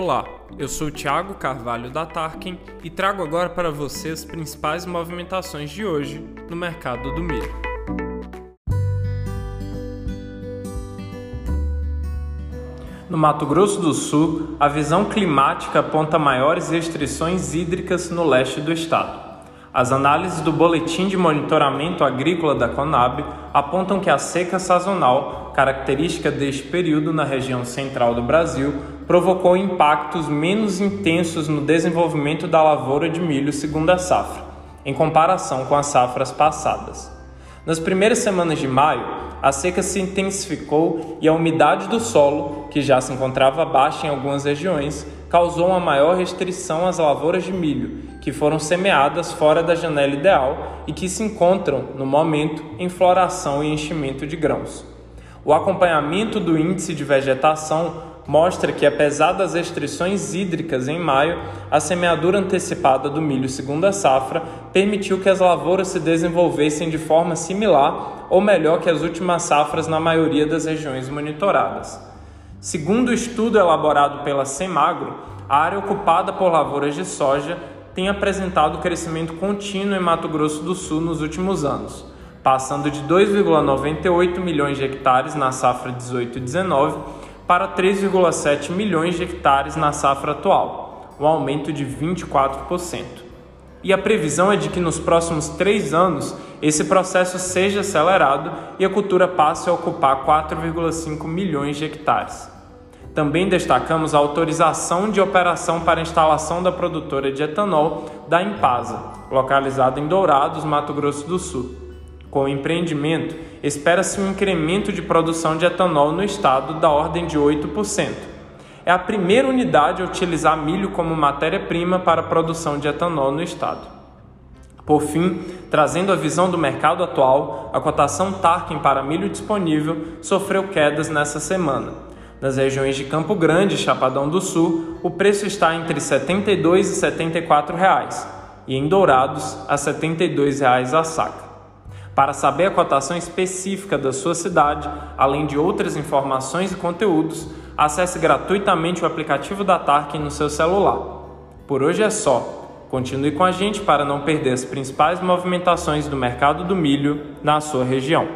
Olá, eu sou Thiago Carvalho da Tarkin e trago agora para você as principais movimentações de hoje no mercado do milho. No Mato Grosso do Sul, a visão climática aponta maiores restrições hídricas no leste do estado. As análises do Boletim de Monitoramento Agrícola da Conab apontam que a seca sazonal, característica deste período na região central do Brasil, provocou impactos menos intensos no desenvolvimento da lavoura de milho segunda safra, em comparação com as safras passadas. Nas primeiras semanas de maio, a seca se intensificou e a umidade do solo, que já se encontrava baixa em algumas regiões, causou uma maior restrição às lavouras de milho, que foram semeadas fora da janela ideal e que se encontram, no momento, em floração e enchimento de grãos. O acompanhamento do índice de vegetação mostra que, apesar das restrições hídricas em maio, a semeadura antecipada do milho segunda safra permitiu que as lavouras se desenvolvessem de forma similar ou melhor que as últimas safras na maioria das regiões monitoradas. Segundo o estudo elaborado pela Semagro, a área ocupada por lavouras de soja tem apresentado crescimento contínuo em Mato Grosso do Sul nos últimos anos, passando de 2,98 milhões de hectares na safra 18-19 para 3,7 milhões de hectares na safra atual, um aumento de 24%. E a previsão é de que nos próximos três anos esse processo seja acelerado e a cultura passe a ocupar 4,5 milhões de hectares. Também destacamos a autorização de operação para instalação da produtora de etanol da Impasa, localizada em Dourados, Mato Grosso do Sul. Com o empreendimento, espera-se um incremento de produção de etanol no estado da ordem de 8% é a primeira unidade a utilizar milho como matéria-prima para a produção de etanol no estado. Por fim, trazendo a visão do mercado atual, a cotação Tarkin para milho disponível sofreu quedas nessa semana. Nas regiões de Campo Grande e Chapadão do Sul, o preço está entre R$ 72 e 74 reais, e em Dourados, a 72 reais a saca. Para saber a cotação específica da sua cidade, além de outras informações e conteúdos, acesse gratuitamente o aplicativo da Tarkin no seu celular. Por hoje é só. Continue com a gente para não perder as principais movimentações do mercado do milho na sua região.